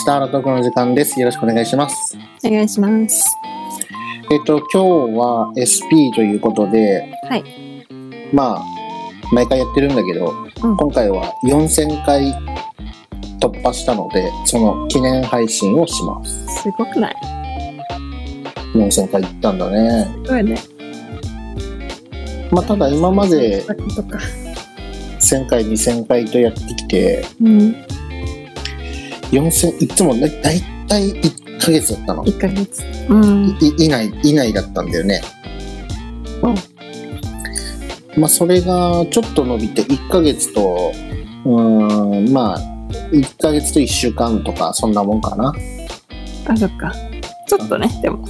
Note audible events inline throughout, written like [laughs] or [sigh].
した。アラトークの時間です。よろしくお願いします。お願いします。えっと、今日は SP ということで、はい。まあ、毎回やってるんだけど、うん今回は4000回突破したので、その記念配信をします。すごくない？4000回いったんだね。すごいね。まあ、ただ今までそういうことか。1000回、2000回とやってきて、うん。4000、いつもね、だいたい1ヶ月だったの。1ヶ月。うん。い以内、以内だったんだよね。うんまあ、それがちょっと伸びて、1ヶ月と、うーん、まあ、1ヶ月と1週間とか、そんなもんかな。あ、そっか。ちょっとね、でも。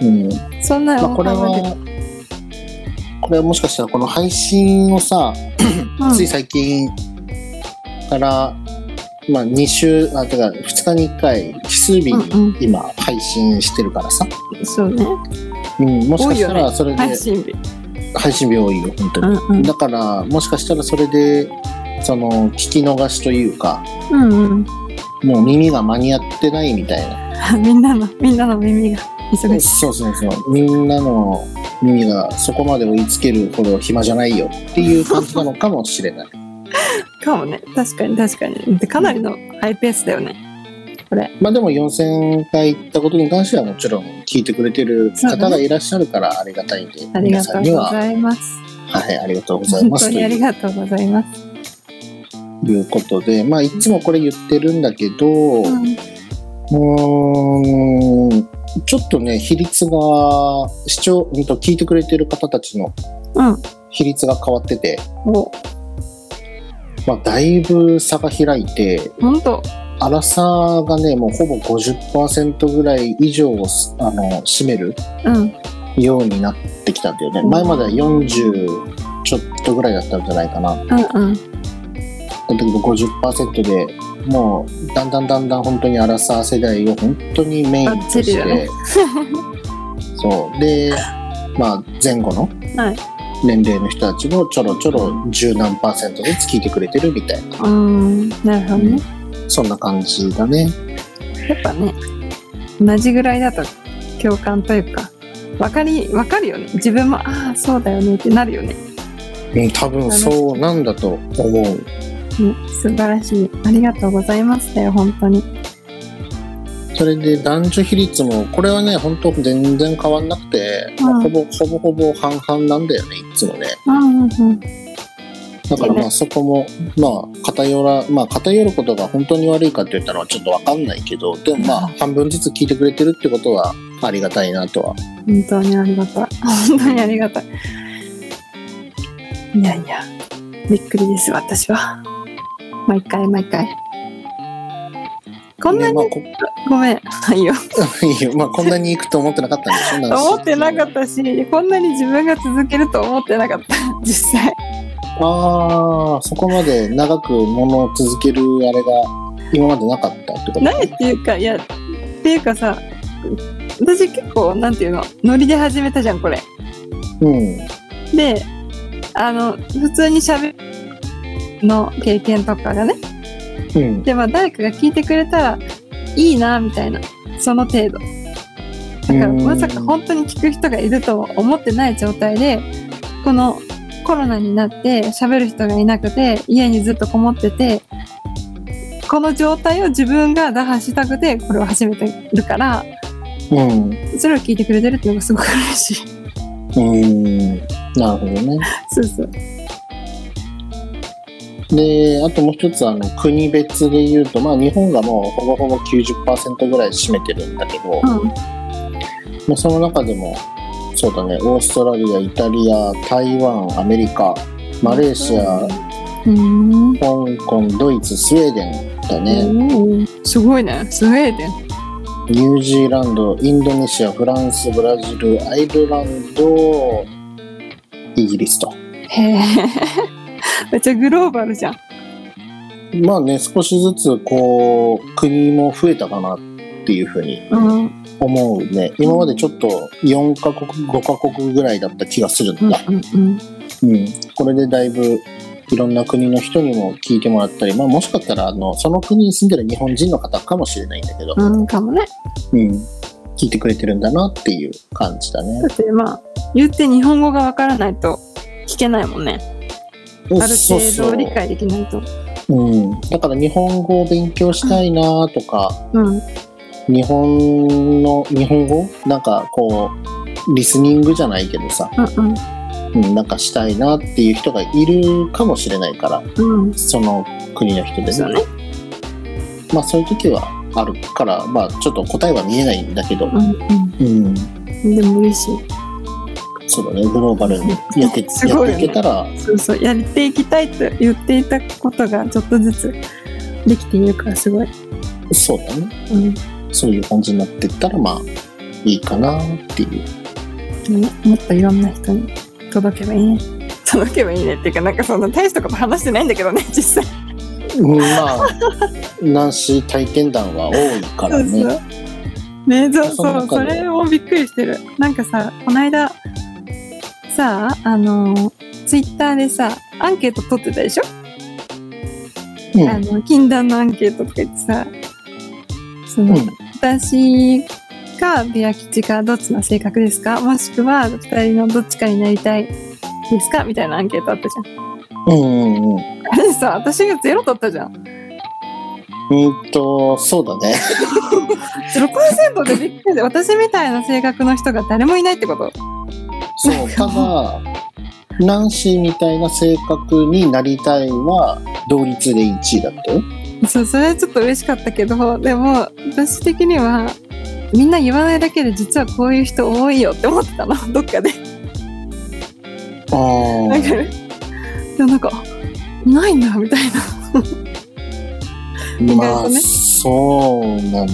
うん。そんなまあ、これは、これはもしかしたらこの配信をさ、うんつい最近から、まあ、2週、あ、てか、2日に1回、奇数日に今配信してるからさ。そうね。うん、もしかしたらそれで、配信日。配信日多いよ、本当に。うんうん。だから、もしかしたらそれで、その、聞き逃しというか、うんうん。もう耳が間に合ってないみたいな。[laughs] みんなの、みんなの耳が忙しい。そうそうそう。みんなの耳がそこまで追いつけるほど暇じゃないよっていう感じなのかもしれない。[laughs] かもね。確かに確かに。でかなりのハイペースだよね。これ。まあでも4000回行ったことに関してはもちろん聞いてくれてる方がいらっしゃるからありがたいんで、あり皆がとうございます。はい、ありがとうござい本当ますというにありがとうございます。いうことで、まあいつもこれ言ってるんだけど、うん。うーんちょっとね、比率が、視聴、うんと聞いてくれてる方たちのうん。比率が変わってて、お、まあ、だいぶ差が開いて、本当粗さがね、もうほぼ50%ぐらい以上をすあの占めるうん。ようになってきたんだよね。うん前までは40ちょっとぐらいだったんじゃないかな。だうんうん。けど50%でもうだんだんだんだん本当にアラサー世代を本当にメインとして、だねそう。で、まあ前後のはい。年齢の人たちもちょろちょろ十何パーセントずつ聞いてくれてるみたいな、うん。なるほどね。そんな感じだね。やっぱね、同じぐらいだと共感というか、わかり、わかるよね。自分も、ああ、そうだよねってなるよね。うん、多分そうなんだと思う。ね素晴らしい。ありがとうございますだよ、本当に。それで男女比率も、これはね、本当全然変わんなくて、まあうんほぼほぼほぼ半々なんだよね、いつもね。うんうんうん。だからまあそこも、まあ偏ら、まあ偏ることが本当に悪いかって言ったのはちょっとわかんないけど、でもまあ半分ずつ聞いてくれてるってことはありがたいなとは。本当にありがたい。[laughs] 本当にありがたい。いやいや、びっくりです、私は。毎回毎回。こんなに、でまあこごめん。いいよ。いいよまあこんなに行くと思ってなかったんでしょ？なんか思ってなかったし、こんなに自分が続けると思ってなかった、[laughs] 実際。ああ、そこまで長くものを続けるあれが今までなかったってこと？ないっていうか、いや、っていうかさ、私結構、なんていうの、ノリで始めたじゃん、これ。うん。で、あの、普通に喋るの経験とかがね、うん。で、まあ誰かが聞いてくれたらいいな、みたいな、その程度。だから、うんまさか本当に聞く人がいるとは思ってない状態で、このコロナになって喋る人がいなくて、家にずっとこもってて、この状態を自分が打破したくて、これを始めてるから、うん。それを聞いてくれてるっていうのがすごく嬉しい。うん。なるほどね。そうそう。で、あともう一つ、あの、国別で言うと、まあ日本がもうほぼほぼ90%ぐらい占めてるんだけど、うん。まあ、その中でも、そうだね、オーストラリア、イタリア、台湾、アメリカ、マレーシア、うーん。香港、ドイツ、スウェーデンだね、すごいね。スウェーデン。ニュージーランド、インドネシア、フランス、ブラジル、アイルランド、イギリスと。へえ。[laughs] めっちゃグローバルじゃん。まあね、少しずつこう、国も増えたかなっていうふうにうん。思うね。今までちょっと4カ国、5カ国ぐらいだった気がするんだ。うんうんうん。うん。これでだいぶいろんな国の人にも聞いてもらったり、まあ、もしかしたらあのその国に住んでる日本人の方かもしれないんだけど、うん、かもね。うん、聞いてくれてるんだなっていう感じだねだ。ってまあ、言って日本語がわからないと聞けないもんね。ある程度理解できないと。うん、だから日本語を勉強したいなとか、うん。日本の日本語？なんかこうリスニングじゃないけどさ、うんうん、なんかしたいなっていう人がいるかもしれないからうん。うん。その国の人でそうねね。まあそういう時はあるからまあちょっと答えは見えないんだけど、うんうん。うん、でも嬉しい。そうだねグローバルにやって,、やっすごいよねていけたらそうそう。やっていきたいと言っていたことがちょっとずつできているからすごい。そうだねうん。そういう感じになっていったらまあいいかなっていう。ねもっといろんな人に届けばいいね。届けばいいねっていうか、なんかそんな大したこと話してないんだけどね、[laughs] 実際。うんまあナンシー体験談は多いからね。[laughs] そうそう。ねそうそう、それもびっくりしてる。なんかさ、この間、さあ、あの、ツイッターでさ、アンケート取ってたでしょ、うんあの、禁断のアンケートとか言ってさ、その、うん私かビア吉かどっちの性格ですか？もしくは二人のどっちかになりたいですか？みたいなアンケートあったじゃん。うんうんうん。あれさ、私がゼロ取ったじゃん。うんと、そうだね。[laughs] 0%でびっくりで、私みたいな性格の人が誰もいないってこと？そう、ただ、ナンシーみたいな性格になりたいは、同率で1位だったよ。そう、それはちょっと嬉しかったけど、でも、私的には、みんな言わないだけで実はこういう人多いよって思ってたの、[laughs] どっかで。あなんか、あ。でもなんか、いないんだ、みたいな。意まあ、ねそうなん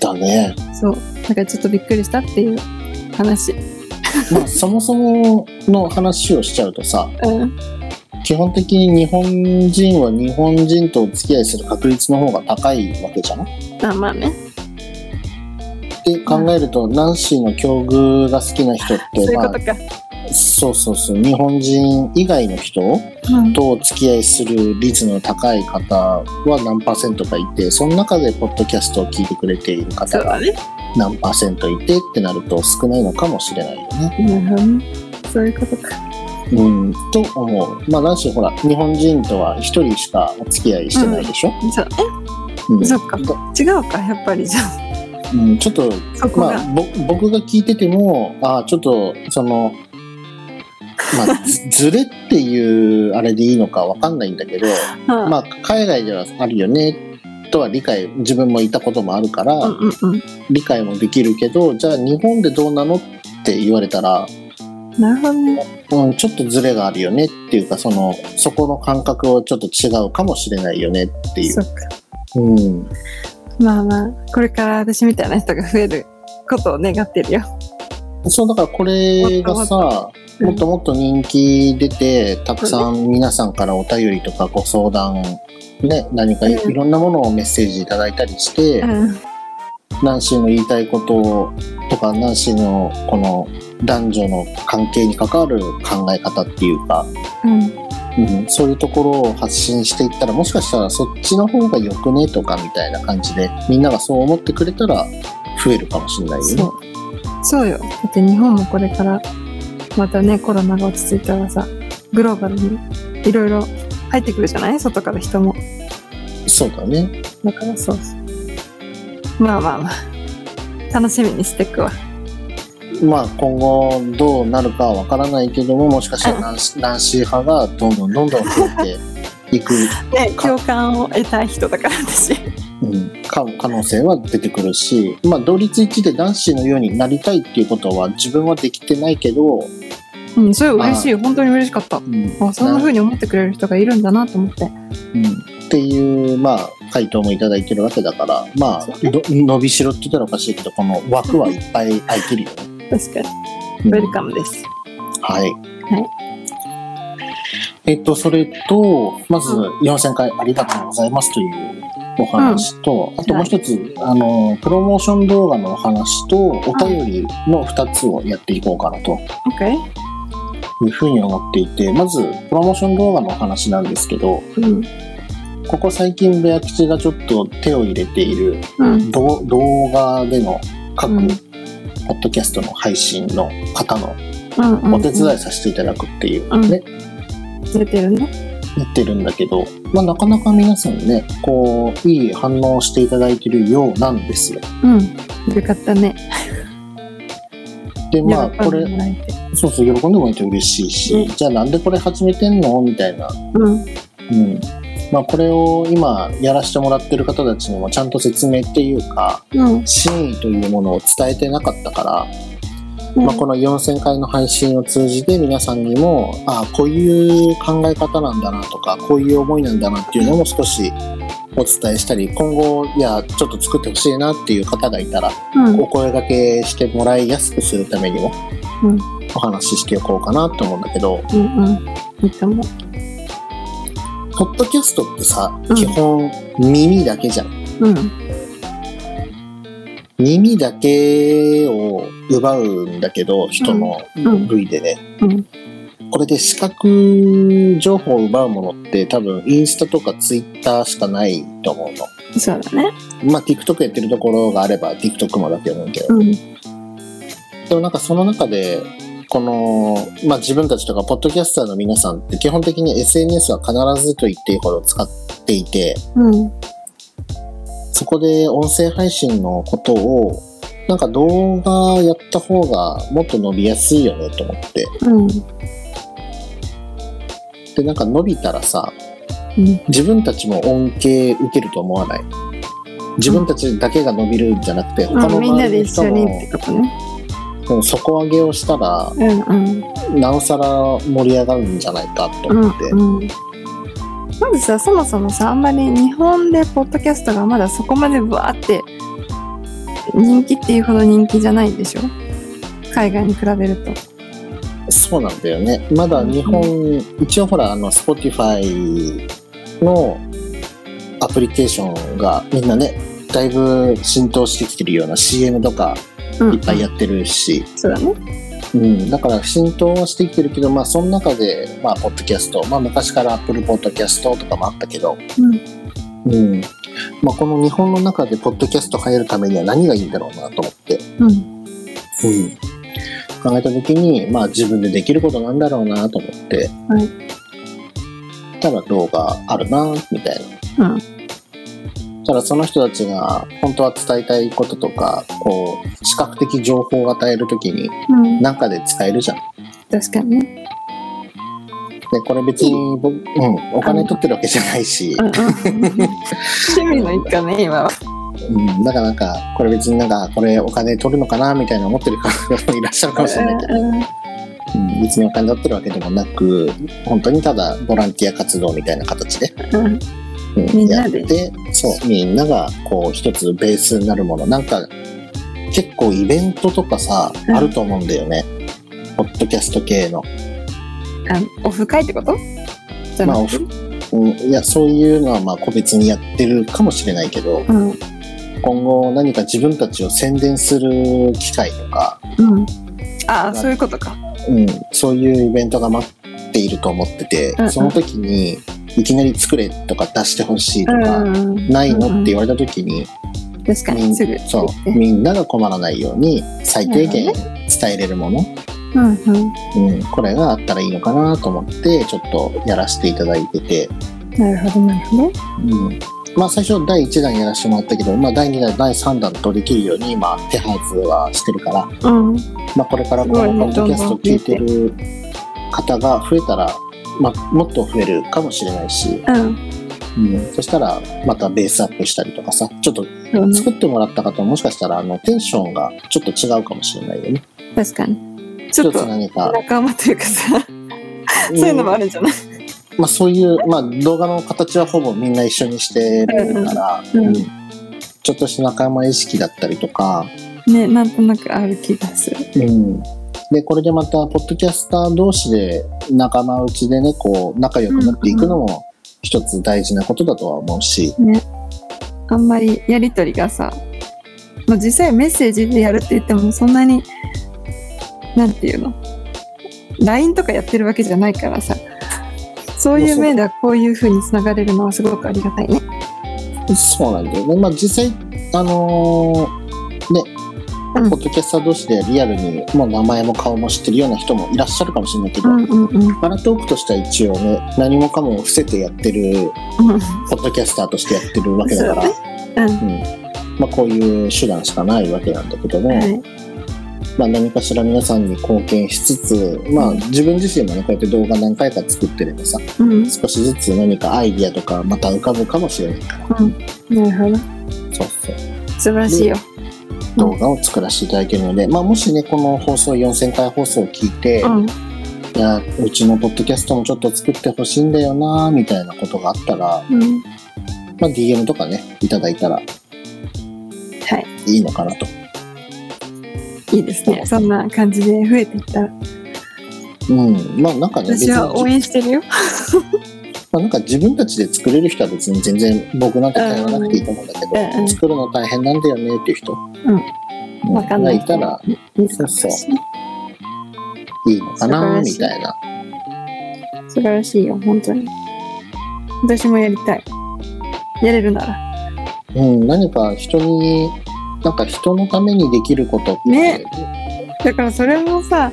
だね。そう。だからちょっとびっくりしたっていう話。まあ、そもそもの話をしちゃうとさ、うん。基本的に日本人は日本人とお付き合いする確率の方が高いわけじゃん。っあ、まあね。て考えると、ナンシーの境遇が好きな人って、ま [laughs] あそういうこと、か。そうそうそう、日本人以外の人うん。とお付き合いする率の高い方は何パーセントかいて、その中でポッドキャストを聞いてくれている方が。何パーセントいてってなると少ないのかもしれないよね。そういうことか。うん、と思う。まあ、なんしほら、日本人とは一人しかお付き合いしてないでしょ？そう、うんえ、そっか。だ違うか、やっぱりじゃあ。うん、ちょっと。まあ、ぼ僕が聞いてても、ああ、ちょっと、その、まあ、ずずれっていうあれでいいのかわかんないんだけど、うんまあ、海外ではあるよね、とは理解、自分もいたこともあるから、うんうんうん。理解もできるけど、じゃあ日本でどうなのって言われたら、なるほどね。うん、ちょっとズレがあるよねっていうか、その、そこの感覚はちょっと違うかもしれないよねっていうそ。っか。うん。まあまあ、これから私みたいな人が増えることを願ってるよ。そう、だからこれがさ、うん。もっともっと人気出て、たくさん皆さんからお便りとかご相談、ね、何かいろんなものをメッセージいただいたりして、うん。ナンシーの言いたいこととか、ナンシーのこの男女の関係に関わる考え方っていうか、うん。うん、そういうところを発信していったら、もしかしたらそっちの方がよくねとかみたいな感じで、みんながそう思ってくれたら増えるかもしれないよねそ。う。よ。だって日本もこれから、またね、コロナが落ち着いたらさ、グローバルにいろいろ入ってくるじゃない？外から人も。そうだね。だからそうそう。まあまあまあ。楽しみにしていくわ。まあ今後どうなるかはわからないけども、もしかしたらナンシナンシー派がどんどんどんどん増えていく、[laughs] ね、共感を得たい人だから私。うん、か可能性は出てくるし、まあ同率一で男子のようになりたいっていうことは自分はできてないけど、うん、それ嬉しい。本当に嬉しかった。うん、あ、そんな風に思ってくれる人がいるんだなと思って。うん、っていう、まあ、回答もいただいてるわけだから、まあ、伸びしろって言ったらおかしいけど、この枠はいっぱい空いてるよね。確かに。うんウェルカムです。はい。はいえっと、それと、まずう4000回ありがとうございますというお話と、あともう一つ、あの、プロモーション動画のお話と、お便りの2つをやっていこうかなと。OK? いうふうに思っていて、まず、プロモーション動画のお話なんですけど、うん。ここ最近、ベア吉がちょっと手を入れているうん。動動画での各うんポッドキャストの配信の方のうん。お手伝いさせていただくっていうね、出てるね。やってるんだけど、まあ、なかなか皆さんね、こう、いい反応をしていただいてるようなんですよ。うん。よかったね。で、まあ、これ。そうそう、喜んでもらえて嬉しいし、うんじゃあなんでこれ始めてんの？みたいな。うん。うん。まあ、これを今やらせてもらってる方たちにもちゃんと説明っていうか、うん。真意というものを伝えてなかったから、うんまあ、この4000回の配信を通じて皆さんにも、ああ、こういう考え方なんだなとか、こういう思いなんだなっていうのも少しお伝えしたり、今後、いや、ちょっと作ってほしいなっていう方がいたら、うん。お声掛けしてもらいやすくするためにも、うんお話ししておこうかなと思うんだけど、うん。うん。いいと思う。ポッドキャストってさ、うん基本耳だけじゃん。うん。耳だけを奪うんだけど、人のうん類でね。うん。これで視覚情報を奪うものって多分インスタとかツイッターしかないと思うの。そうだね。まあ TikTok やってるところがあれば TikTok もだと思うけど。うん。でもなんかその中で、この、まあ自分たちとかポッドキャスターの皆さんって基本的に SNS は必ずと言っていいほど使っていて、うん。そこで音声配信のことを、なんか動画やった方がもっと伸びやすいよねと思って。うん。で、なんか伸びたらさ、うん。自分たちも恩恵受けると思わない？自分たちだけが伸びるんじゃなくて、他のみんなで周りの人もね。底上げをしたら、うんうん。なおさら盛り上がるんじゃないかとうん思って。うん。まずさ、そもそもさ、あんまり日本でポッドキャストがまだそこまでブワーって人気っていうほど人気じゃないんでしょ？海外に比べると。そうなんだよね。まだ日本、一応ほら、あの、Spotify のアプリケーションがみんなね、だいぶ浸透してきてるような CM とかうんいっぱいやってるし、そうだね。うん、だから浸透はしてきてるけど、まあその中で、まあポッドキャスト、まあ昔から Apple Podcast とかもあったけど、うん。うん。まあこの日本の中でポッドキャスト入るためには何がいいんだろうなと思って、うん。うん。考えた時に、まあ自分でできることなんだろうなと思って、はい。たら動画あるなみたいな。うん。ただその人たちが本当は伝えたいこととか、こう、視覚的情報を与えるときに、うん。なんかで使えるじゃん。確かにね。で、これ別に僕、うん、お金取ってるわけじゃないしう、んうん。趣味の一環ね、今は。うん、だからなんか、これ別になんか、これお金取るのかなみたいな思ってる方もいらっしゃるかもしれないけど、うんうん、別にお金取ってるわけでもなく、本当にただボランティア活動みたいな形で、みんなでやって、そう、みんながこう一つベースになるもの、なんか、結構イベントとかさ、うんあると思うんだよね。ポッドキャスト系の。あオフ会ってこと？まあオフ、うん、いや、そういうのはまあ個別にやってるかもしれないけど、うん。今後何か自分たちを宣伝する機会とか、うん。ああ、そういうことか。うん、そういうイベントが待っていると思ってて、うんうんその時にいきなり作れとか出してほしいとうか、ん。ないのって言われた時に、確かに、すぐ。そうみんなが困らないように最低限伝えれるもの、うんうん。うん、これがあったらいいのかなと思ってちょっとやらせていただいてて、なるほど、なるほど。うん、まあ最初第1弾やらせてもらったけど、まあ、第2弾第3弾とできるように今手はずはしてるから、うん。まあ、これからこのポッドキャスト聞いてる方が増えたら、まあ、もっと増えるかもしれないし、うん。うん、そしたらまたベースアップしたりとかさ。ちょっと。作ってもらった方ももしかしたらあのテンションがちょっと違うかもしれないよね。確かに。ちょっと何か、仲間というかさ、そういうのもあるんじゃない。まあ、そういう、まあ、動画の形はほぼみんな一緒にしてるから、うん。うん。うん。ちょっとした仲間意識だったりとか、ね、なんとなくある気がする。うん、でこれでまたポッドキャスター同士で仲間内でねこう仲良くなっていくのも一つ大事なことだとは思うし、ね。あんまりやりとりがさ、まあ、実際メッセージでやるって言ってもそんなに、なんていうの？LINE とかやってるわけじゃないからさ。そういう面ではこういう風に繋がれるのはすごくありがたいね。そうなんだよね。まあ実際、あのーポッドキャスター同士でリアルにもう名前も顔も知ってるような人もいらっしゃるかもしれないけど、うんうんうん。パラトークとしては一応ね、何もかも伏せてやってる、ポッドキャスターとしてやってるわけだから、うん。うんまあこういう手段しかないわけなんだけども、はい。まあ何かしら皆さんに貢献しつつ、まあ自分自身もね、こうやって動画何回か作ってればさ、うん。少しずつ何かアイディアとかまた浮かぶかもしれないから、なるほど。そうそう。素晴らしいよ。動画を作らせていただけるので、まあ、もしねこの放送4000回放送を聞いて、うん。いやうちのポッドキャストもちょっと作ってほしいんだよなみたいなことがあったら、うん。まあ、DM とかねいただいたらはい。いいのかなと。いいですね。そんな感じで増えていったら。うん、まあなんかね私は応援してるよ。まあ、なんか自分たちで作れる人は別に全然僕なんて頼らなくていいと思うんだけど、うんうん作るの大変なんだよねっていう人、うんわかんないがいたらそうそういいのかなみたいな。素晴らしいよ、本当に。私もやりたい。やれるなら。うん、何か人になんか人のためにできることって、ねだからそれもさ、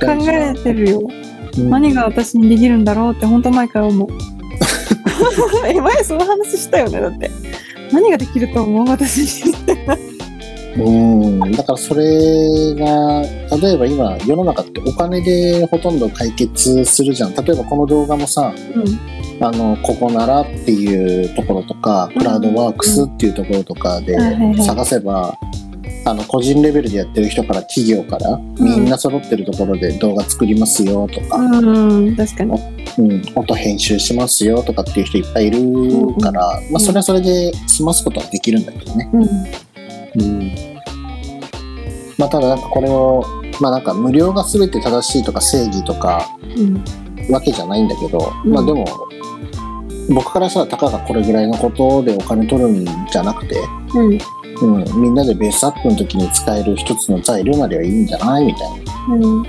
考えてるよ。うん何が私にできるんだろうって本当毎回思う。[laughs] え、前その話したよね、だって。何ができると思う私に。うん、だからそれが、例えば今世の中ってお金でほとんど解決するじゃん。例えばこの動画もさ、うん。あの、ここならっていうところとか、うんクラウドワークスっていうところとかではいはいはい探せば、あの、個人レベルでやってる人から企業から、みんな揃ってるところで動画作りますよとか、うん、確かに。うん、音編集しますよとかっていう人いっぱいいるから、まあそれはそれで済ますことはできるんだけどね。うん。うんまあ、ただなんかこれを、まあなんか無料が全て正しいとか正義とかうん。わけじゃないんだけど、うんまあでも、僕からしたらたかがこれぐらいのことでお金取るんじゃなくて、うん。うん、みんなでベースアップの時に使える一つの材料なりはいいんじゃない？みたいな。うん。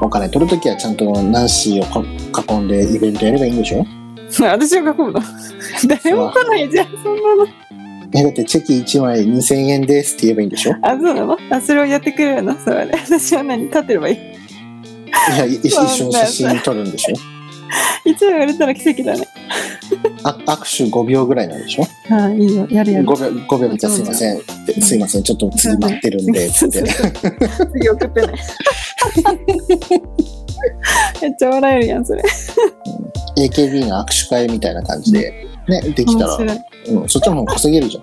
お金取るときはちゃんとナンシーをこ囲んでイベントやればいいんでしょ？私が書くの。[laughs] 誰も来ないじゃん、そんなの。[laughs] え、だってチェキ1枚2000円ですって言えばいいんでしょ？いあ、そうなの？あ、それをやってくれるの？それで。[laughs] 私は何立ってればい？い。や、い一緒に写真撮るんでしょ？一枚売れたら奇跡だね。あ握手5秒ぐらいなんでしょ？ああ、いいよ。やるやる。5秒、5秒見たらすいませんすいません、ちょっと次待ってるんで、[laughs] つって。次送ってね。めっちゃ笑えるやん、それ。AKB の握手会みたいな感じで、ね、できたら。うん、そっちの方が稼げるじゃ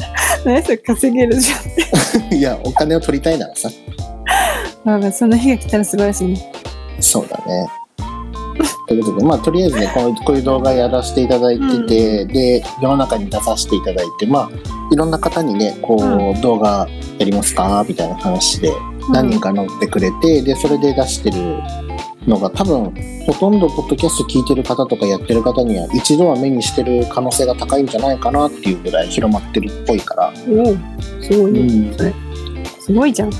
[laughs] 何それ稼げるじん。[laughs] いや、お金を取りたいならさ、ゃん。まあ、その日が来たら素晴らしいね。そうだね。ということで、まあ、とりあえずね、こういうこういう動画やらせていただいてて、で、世の中に出させていただいて、まあ、いろんな方にね、こう、う動画やりますか？みたいな話で、何人か乗ってくれて、で、それで出してるのが多分、ほとんどポッドキャスト聞いてる方とかやってる方には一度は目にしてる可能性が高いんじゃないかなっていうぐらい広まってるっぽいから、おおすごいね。うん。すごいじゃん。だ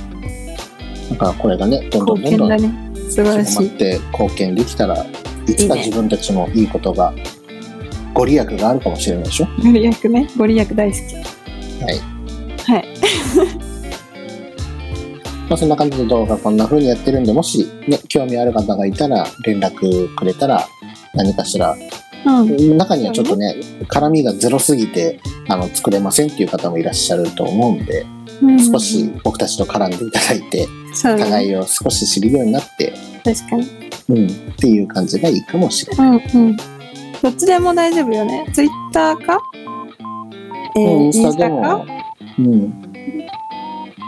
からこれがね、どんどんどんどん。素晴らしい。って貢献できたら、いつかいいね自分たちもいいことが、ご利益があるかもしれないでしょ？ご利益ね。ご利益大好き。はい。はい。[laughs] まあそんな感じで動画こんな風にやってるんで、もしね、興味ある方がいたら連絡くれたら何かしら、うん。中にはちょっとね、絡みがゼロすぎて、あの、作れませんっていう方もいらっしゃると思うんで、うん少し僕たちと絡んでいただいて。互いを少し知るようになって、確かに。うん、っていう感じがいいかもしれない。うんうん。どっちでも大丈夫よね。ツイッターか？えー、うんインスタでもか、うん、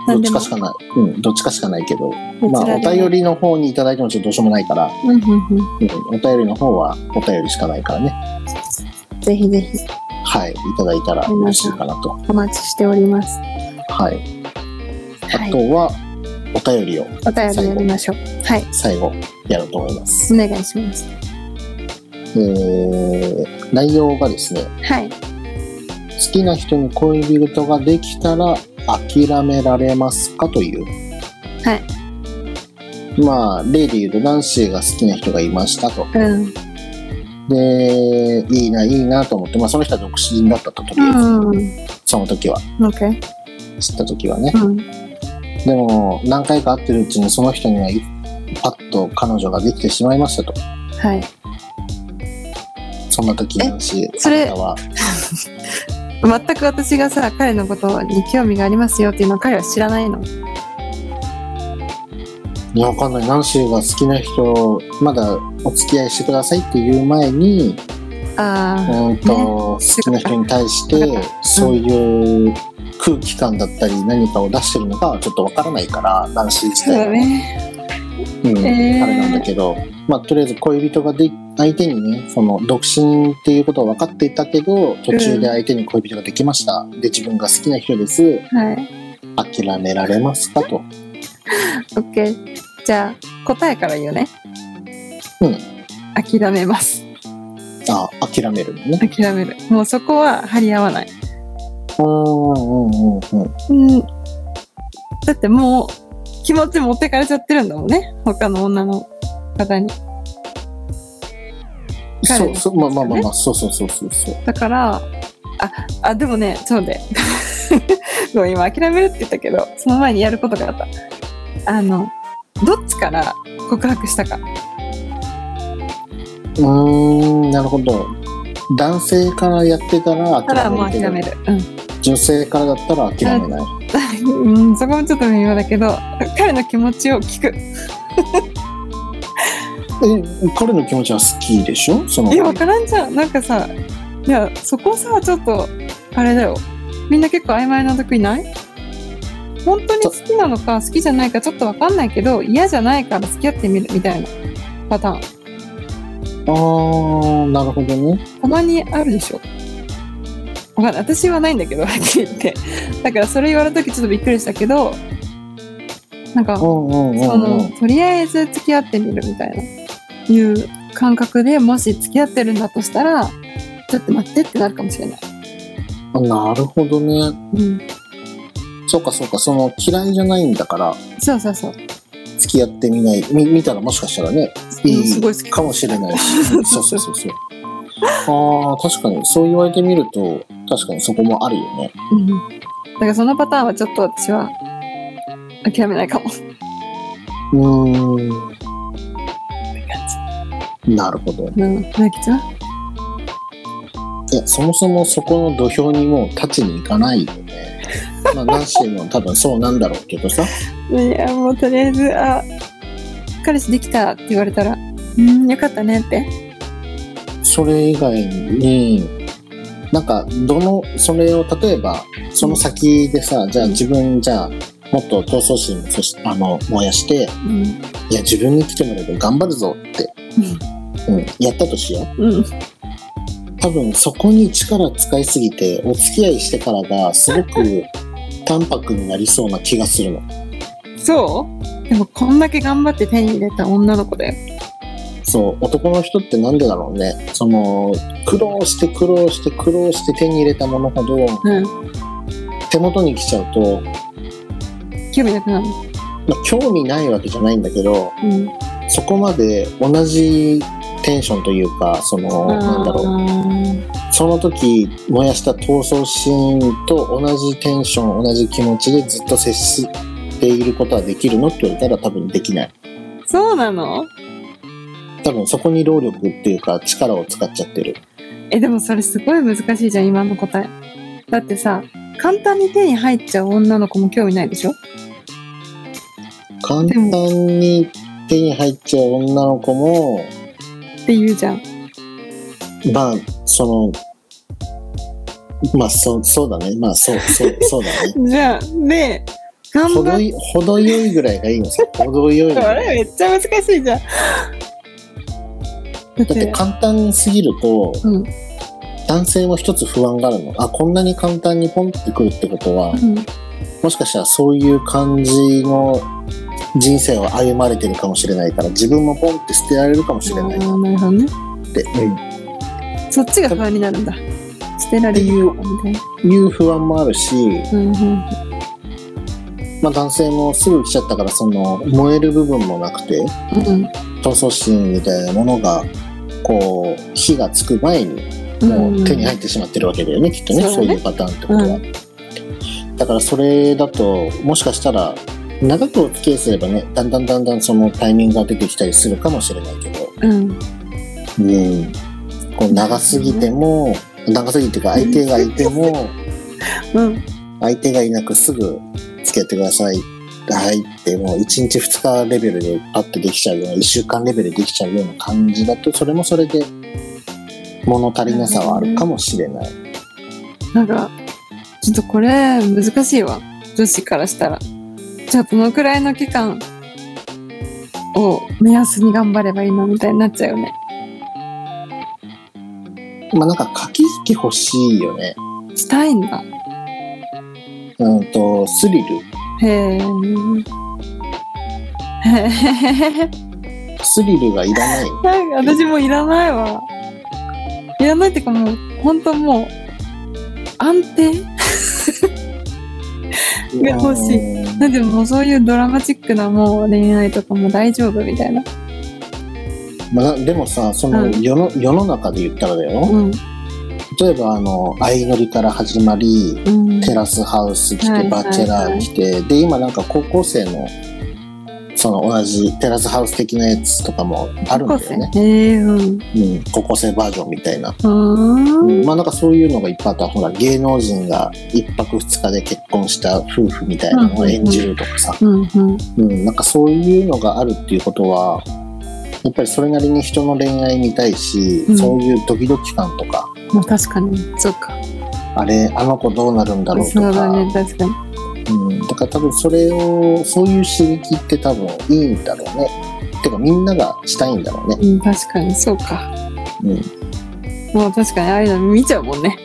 どっちかしかない。うん、どっちかしかないけど、まあ、お便りの方にいただいてもちょっとどうしようもないから、うんうんうん。うん、お便りの方はお便りしかないからね。ぜひぜひはい、いただいたら嬉しいかなと。お待ちしております。はい。はい。あとは、お便りをお便りやりましょう。はい。最後やろうと思います。お願いします。えー、内容がですね、はい。好きな人に恋人ができたら諦められますかというはい。まあ例で言うとナンシーが好きな人がいましたとうん。でいいないいなと思って、まあ、その人は独身だったととりあえず、うん。その時は OK。知った時はね。うん。でも何回か会ってるうちにその人にはいパッと彼女ができてしまいましたと。はい。そんな時ナンシーそれは。[laughs] 全く私がさ、彼のことに興味がありますよっていうのを彼は知らないの？いやわかんない。ナンシーが好きな人まだお付き合いしてくださいっていう前にあうんと、好きな人に対してそういう空気感だったり何かを出してるのかはちょっとわからないからナンシーあ、そうだ自体は、ね。うんえーあれなんだけど、まあ、とりあえず恋人がで相手にねその独身っていうことは分かっていたけど途中で相手に恋人ができました、で自分が好きな人ですはい。諦められますかと [laughs] OK。じゃあ、答えから言うね。うん。諦めます。あ諦めるのね諦める。もうそこは張り合わない。うんうん。だってもう気持ち持ってかれちゃってるんだもんね。他の女の方に。そうそうまあまあまあまあそうそうそうそうそうだから、あ、あ、でもね、そうで。ごめん、今諦めるって言ったけど、その前にやることがあった。あの、どっちから告白したか。うーんなるほど男性からやってたらたらもう諦めるけど諦める。女性からだったら諦めないうん。[laughs] うん、そこもちょっと微妙だけど、彼の気持ちを聞く。[laughs] え彼の気持ちは好きでしょ？そのえ、わからんじゃん。なんかさ、いや、そこさ、ちょっと、あれだよ。みんな結構曖昧なとこいない？本当に好きなのか好きじゃないかちょっとわかんないけど、嫌じゃないから付き合ってみるみたいなパターン。あーなるほどねたまにあるでしょ。わかんない。私はないんだけど、は [laughs] っきり言って。だからそれ言われた時ちょっとびっくりしたけど、なんか、そうんの、とりあえず付き合ってみるみたいな、いう感覚でもし付き合ってるんだとしたら、ちょっと待ってってなるかもしれない。あなるほどねうん。そうかそうかその嫌いじゃないんだからそうそうそう。付き合ってみないみ見たらもしかしたらねいい好きいかもしれないし [laughs] そうそうそうそうあー確かにそう言われてみると確かにそこもあるよねうん。だからそのパターンはちょっと私は諦めないかも。うーんなるほどうん。なきちゃんいやそもそもそこの土俵にもう立ちに行かないよね [laughs] まあナンシーも多分そうなんだろうけどさいや、もうとりあえず、あ、彼氏できたって言われたら、うん、よかったねって。それ以外になんかどのそれを例えばその先でさじゃあ自分じゃあもっと闘争心そしあの燃やしてうん。いや自分に来てもらえば頑張るぞって、うん、やったとしよううん。多分そこに力使いすぎてお付き合いしてからがすごく淡白になりそうな気がするのそう？でもこんだけ頑張って手に入れた女の子だよ。そう男の人ってなんでだろうねその苦労して苦労して苦労して手に入れたものほどうん。手元に来ちゃうと、興味なくなるの？まあ、興味ないわけじゃないんだけどうん。そこまで同じテンションというかそのなんだろうう。その時燃やした闘争心と同じテンション同じ気持ちでずっと接していることはできるのって言われたら多分できないそうなの？多分そこに労力っていうか力を使っちゃってるえ、でもそれすごい難しいじゃん、今の答え。だってさ、簡単に手に入っちゃう女の子も興味ないでしょ？簡単に手に入っちゃう女の子もって言うじゃん。まあそのまあそうそうだねまあそうそう [laughs] そうだねじゃあ、で、頑張っ程よいぐらいがいいのさ程よいぐあ [laughs] れめっちゃ難しいじゃん。だって簡単すぎるとうん。男性も一つ不安があるのあこんなに簡単にポンってくるってことはうん。もしかしたらそういう感じの人生を歩まれてるかもしれないから自分もポンって捨てられるかもしれないなるほどね。て、そっちが不安になるんだ。捨てられるみたいな。うんいう不安もあるしうんうん。まあ、男性もすぐ来ちゃったからその燃える部分もなくてうん。闘争心みたいなものがこう火がつく前にもう手に入ってしまってるわけだよね、きっとねそうだね。そういうパターンってことは、うだからそれだともしかしたら長くお付き合いすればねだんだんだんだんそのタイミングが出てきたりするかもしれないけど。うん。うん。こう長すぎても長すぎてか相手がいてもうん。相手がいなくすぐ付き合ってくださいはいってもう1日2日レベルでパッとできちゃうような1週間レベルでできちゃうような感じだとそれもそれで物足りなさはあるかもしれない。なんか、ちょっとこれ難しいわ。女子からしたら。じゃあどのくらいの期間を目安に頑張ればいいのみたいになっちゃうよね。まあなんか駆け引き欲しいよね。したいんだ。うんと、スリル。へえ。へへスリルがいらない。なんか私もいらないわ。いらないっていうかもう、本当もう、安定？が欲しいうんなんでもうそういうドラマチックなもう恋愛とかも大丈夫みたいな。まあ、でもさ、そのうん世の,、世の中で言ったらだよ。うん。例えば、あの、相乗りから始まり、うん。テラスハウス来て、はいバチェラー来て、で、今なんか高校生の、その同じテラスハウス的なやつとかもあるんだよね。へえうん。うん、高校生バージョンみたいな。うーん。まあなんかそういうのがいっぱいあったら、ほら、芸能人が一泊二日で結婚した夫婦みたいなのを演じるとかさ、うんうん。うん、なんかそういうのがあるっていうことは、やっぱりそれなりに人の恋愛見たいし、うんそういうドキドキ感とか、まあ確かに。そうか。あれ、あの子どうなるんだろうとか、そうだね、確かに。うん、だから多分それを、そういう刺激って多分いいんだろうね。てかみんながしたいんだろうね。うん、確かに、そうか。うん、もう確かに、ああいうの見ちゃうもんね。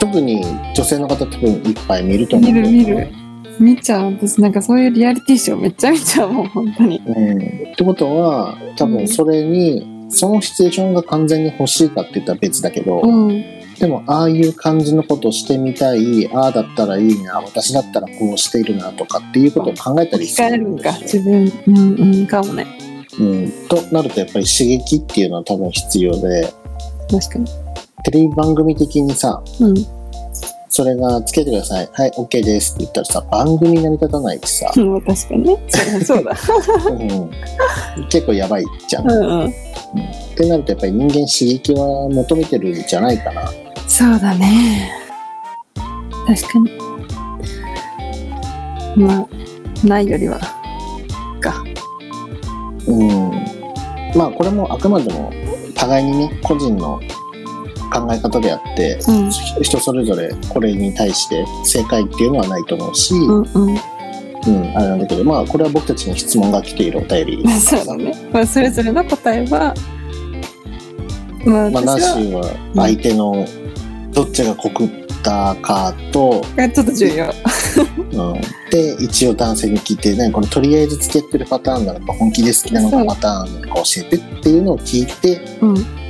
特に女性の方多分いっぱい見ると思う見。る見る。見ちゃう。私なんかそういうリアリティショーめっちゃ見ちゃうもん、本当に。うん。ってことは、多分それに、そのシチュエーションが完全に欲しいかって言ったら別だけど、うん。でもああいう感じのことしてみたい、ああだったらいいな、私だったらこうしているなとかっていうことを考えたりするんか、自分。うんうん、かもね。うん。となるとやっぱり刺激っていうのは多分必要で、確かに。テレビ番組的にさ、うん。それがつけてください。はい、OK ですって言ったらさ、番組成り立たないしさ、[laughs] うん、確かにね。[laughs] そうだ。うん、結構やばいじゃん。っうんうん。てなるとやっぱり人間刺激は求めてるんじゃないかな。そうだね。確かに。まあ、ないよりは。か。うん。まあこれもあくまでも互いにね、個人の考え方であって、うん。人それぞれこれに対して正解っていうのはないと思うし、うんうん。うん、あれなんだけど、まあこれは僕たちに質問が来ているお便り。そうだね。まあ、それぞれの答えは、まあ、まあ、ナーは相手のどっちが告ったかと、がちょっと重要。うん、で一応男性に聞いて、ね、これとりあえず付き合ってるパターンなのか本気で好きなのかパターンなのか教えてっていうのを聞いてうん。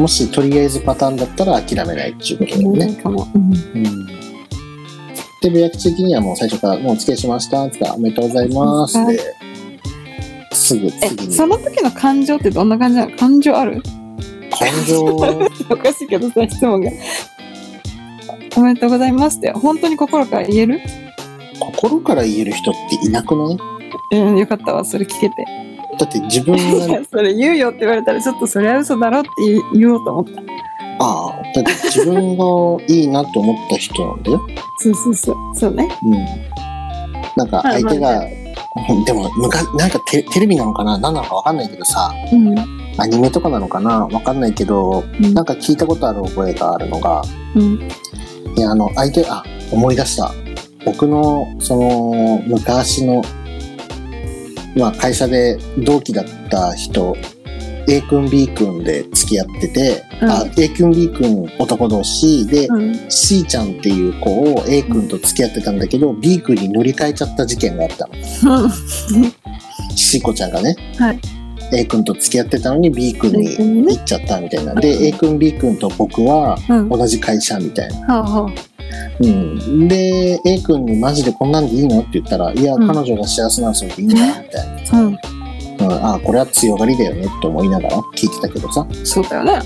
もしとりあえずパターンだったら諦めないっていうことだよね。かも。うん。うんで、部屋的にはもう最初から、もうお付き合いしましたっておめでとうございますすぐえ次、に。その時の感情ってどんな感じなの感情ある？感情、[laughs] おかしいけどさ、質問が。おめでとうございますって、本当に心から言える？心から言える人っていなくない？うん、よかったわ、それ聞けて。だって自分いがや、[laughs] それ言うよって言われたら、ちょっとそれは嘘だろって言言おうと思った。ああ、だって自分がいいなと思った人なんだよ。そうそうそう。そうね。うん。なんか相手が、でも昔、なんかテテレビなのかな？何なのかわかんないけどさ、うん。アニメとかなのかな？わかんないけど、うんなんか聞いたことある覚えがあるのが、うん。いや、あの、相手、あ、思い出した。僕の、その、昔の、まあ、会社で同期だった人、A 君 B 君で付き合ってて、あうん。A 君 B 君男同士で、うん。C ちゃんっていう子を A 君と付き合ってたんだけど、B 君に乗り換えちゃった事件があったの。C 子ちゃんがね、はい A 君と付き合ってたのに B 君に行っちゃったみたいな。で、うん。A 君 B 君と僕は同じ会社みたいな。あはうん、で A 君にマジでこんなんでいいの？って言ったら「いやうん。彼女が幸せならそれでいいんだ」みたいな、うん。うん、ああこれは強がりだよねって思いながら聞いてたけどさ、そうだよね。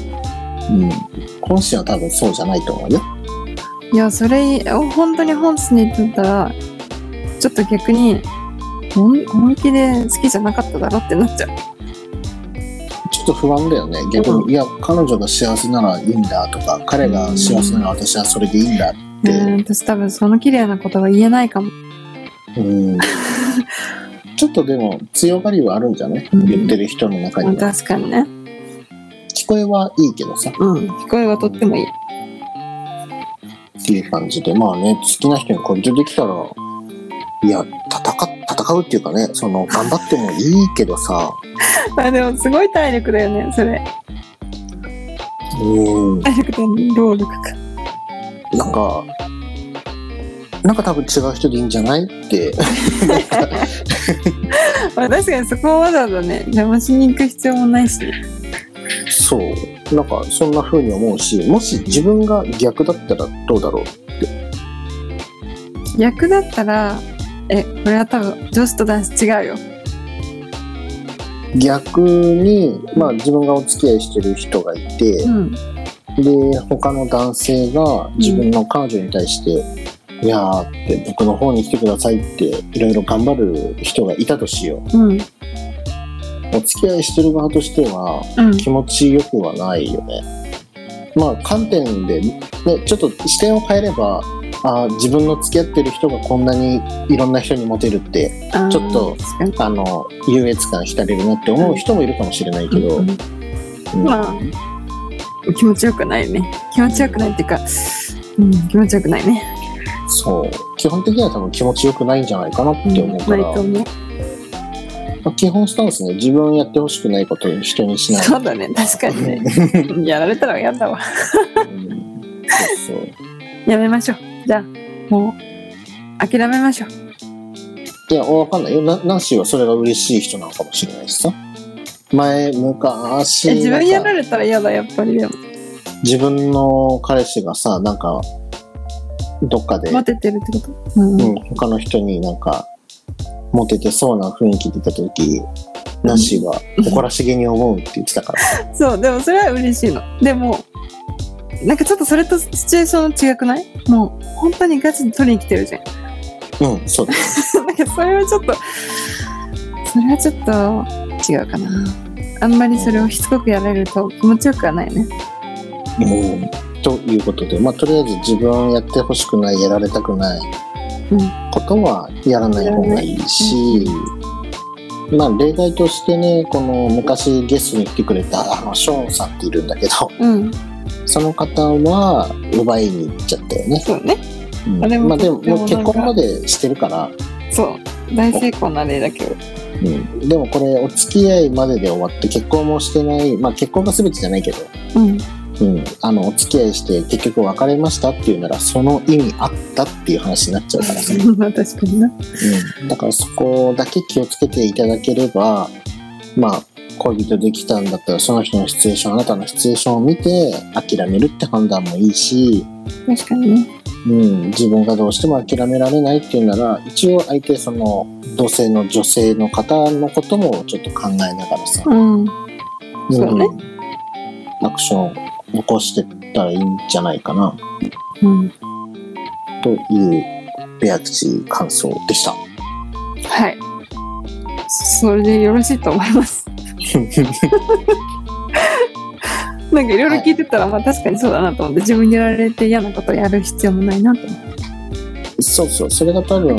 うん、本心は多分そうじゃないと思うよ。いや、それ、本当に本心に言ってたら、ちょっと逆に、本本気で好きじゃなかっただろってなっちゃう。っと不安だよね。逆に、うんいや彼女が幸せならいいんだとか彼が幸せなら私はそれでいいんだって、うん、私多分その綺麗なことは言えないかも。うん。[laughs] ちょっとでも強がりはあるんじゃない、うん。言ってる人の中には。確かにね。聞こえはいいけどさ。うん。聞こえはとってもいい。っていう感じで。まあね好きな人に恋人できたらいや戦戦うっていうかねその頑張ってもいいけどさ [laughs] あ、でもすごい体力だよね、それ。うん体力と労力か。なんかなんか多分違う人でいいんじゃないって [laughs] まあ確かにそこをわざわざね、邪魔しに行く必要もないし。そうなんかそんな風に思うしもし自分が逆だったらどうだろう逆だったら、え、これは多分女子と男子違うよ。逆に、まあ、自分がお付き合いしてる人がいて、うん。で他の男性が自分の彼女に対して「いやー」って僕の方に来てくださいっていろいろ頑張る人がいたとしようん。うお付き合いしてる側としてはうん。気持ちよくはないよねまあ観点で、ね、ちょっと視点を変えればあー自分の付き合ってる人がこんなにいろんな人にモテるってちょっと。あの優越感浸れるなって思う人もいるかもしれないけど、うんうんまあ、気持ちよくないね。気持ちよくないっていうか、うん、気持ちよくないね。そう基本的には多分気持ちよくないんじゃないかなっうん、て思うから、う。まあ基本スタンスね自分やってほしくないことを人にしないそうだね、確かにね。[laughs] やられたら嫌だわ。うんそうそうやめましょう。じゃあ、もう、諦めましょう。いやわかんないよなナンシーはそれが嬉しい人なのかもしれないしさ前昔え、自分やられたら嫌だ、やっぱりでも。自分の彼氏がさなんかどっかで、モテてるってこと？うん。うん、他の人になんかモテてそうな雰囲気出た時ナンシーは誇らしげに思うって言ってたから [laughs] そう、でもそれは嬉しいの。でも、なんかちょっとそれとシチュエーション違くない？もう、本当にガチで取りに来てるじゃん。うんそうだね [laughs] なんかそれはちょっと、それはちょっと違うかな。あんまりそれをしつこくやられると気持ちよくはないね。うんということで、まあ、とりあえず自分やってほしくないやられたくないうんことはやらない方がいいし、まあ、例外としてねこの昔ゲストに来てくれたあのショーンさんっているんだけどうん。その方は奪いに行っちゃったよね、そうね。うんあれもまあ、でも結婚までしてるから、そう。大成功な例だけど。うん、でもこれお付き合いまでで終わって結婚もしてないまあ結婚が全てじゃないけどうん。うん、あのお付き合いして結局別れましたっていうならその意味あったっていう話になっちゃうから [laughs] 確かにな。うん、だからそこだけ気をつけていただければまあ恋人できたんだったらその人のシチュエーションあなたのシチュエーションを見て諦めるって判断もいいし、確かにね。うん、自分がどうしても諦められないっていうなら一応相手その同性の女性の方のこともちょっと考えながらさ、うん。そうねんアクションを起こしてったらいいんじゃないかなうん。というベア吉感想でした。はい。それでよろしいと思います。なんかいろいろ聞いてたら、まあ確かにそうだなと思って、自分にやられて嫌なことやる必要もないなと思って。そうそう、それが多分、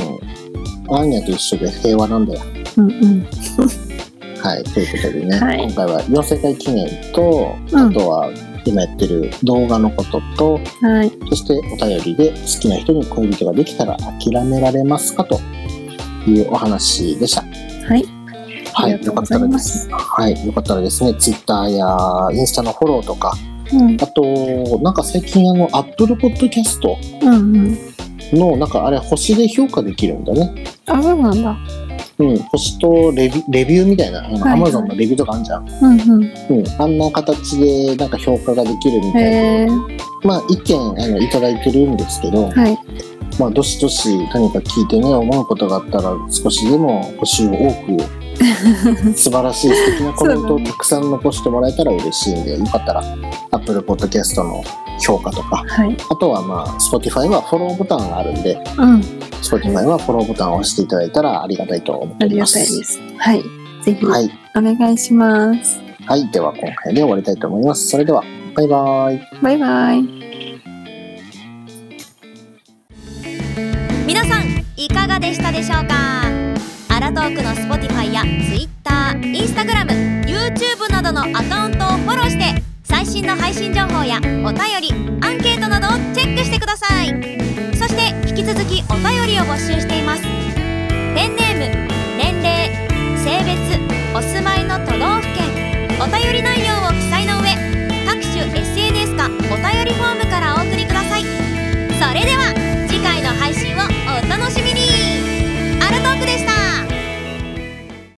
アーニャと一緒で平和なんだよ。うんうん。はい、ということでね、はい今回は4世界記念と、うんあとは今やってる動画のことと、はい。そしてお便りで好きな人に恋人ができたら諦められますかというお話でした。はい。はい、よかったらですす。はい、よかったらですね、Twitter やインスタのフォローとか、うん。あと、なんか最近あの、Apple Podcast うんうん。の、なんかあれ星で評価できるんだね。あ、そうなんだ。うん、星とレビレビューみたいな、あの、はいはい Amazon のレビューとかあるじゃん。うんうん。うん、あんな形でなんか評価ができるみたいへえで、。まあ、意見あのいただいてるんですけど、はい。まあ、どしどし何か聞いてね、思うことがあったら、少しでも星を多く、[laughs] 素晴らしい素敵なコメントをたくさん残してもらえたら嬉しいんで、よかったら、Apple Podcast の評価とか、はい。あとはまあ、Spotify はフォローボタンがあるんで、うん。Spotify はフォローボタンを押していただいたらありがたいと思ってありがおります。たいです。はい。ぜひ、はい。お願いします。はい。では、今回で終わりたいと思います。それでは、バイバーイ。バイバイ。皆さんいかがでしたでしょうか？アラトークの Spotify や TwitterInstagramYouTube などのアカウントをフォローして最新の配信情報やお便りアンケートなどをチェックしてください。そして引き続きお便りを募集しています。ペンネーム年齢性別お住まいの都道府県。お便り内容を記載の上各種 SNS かお便りフォーム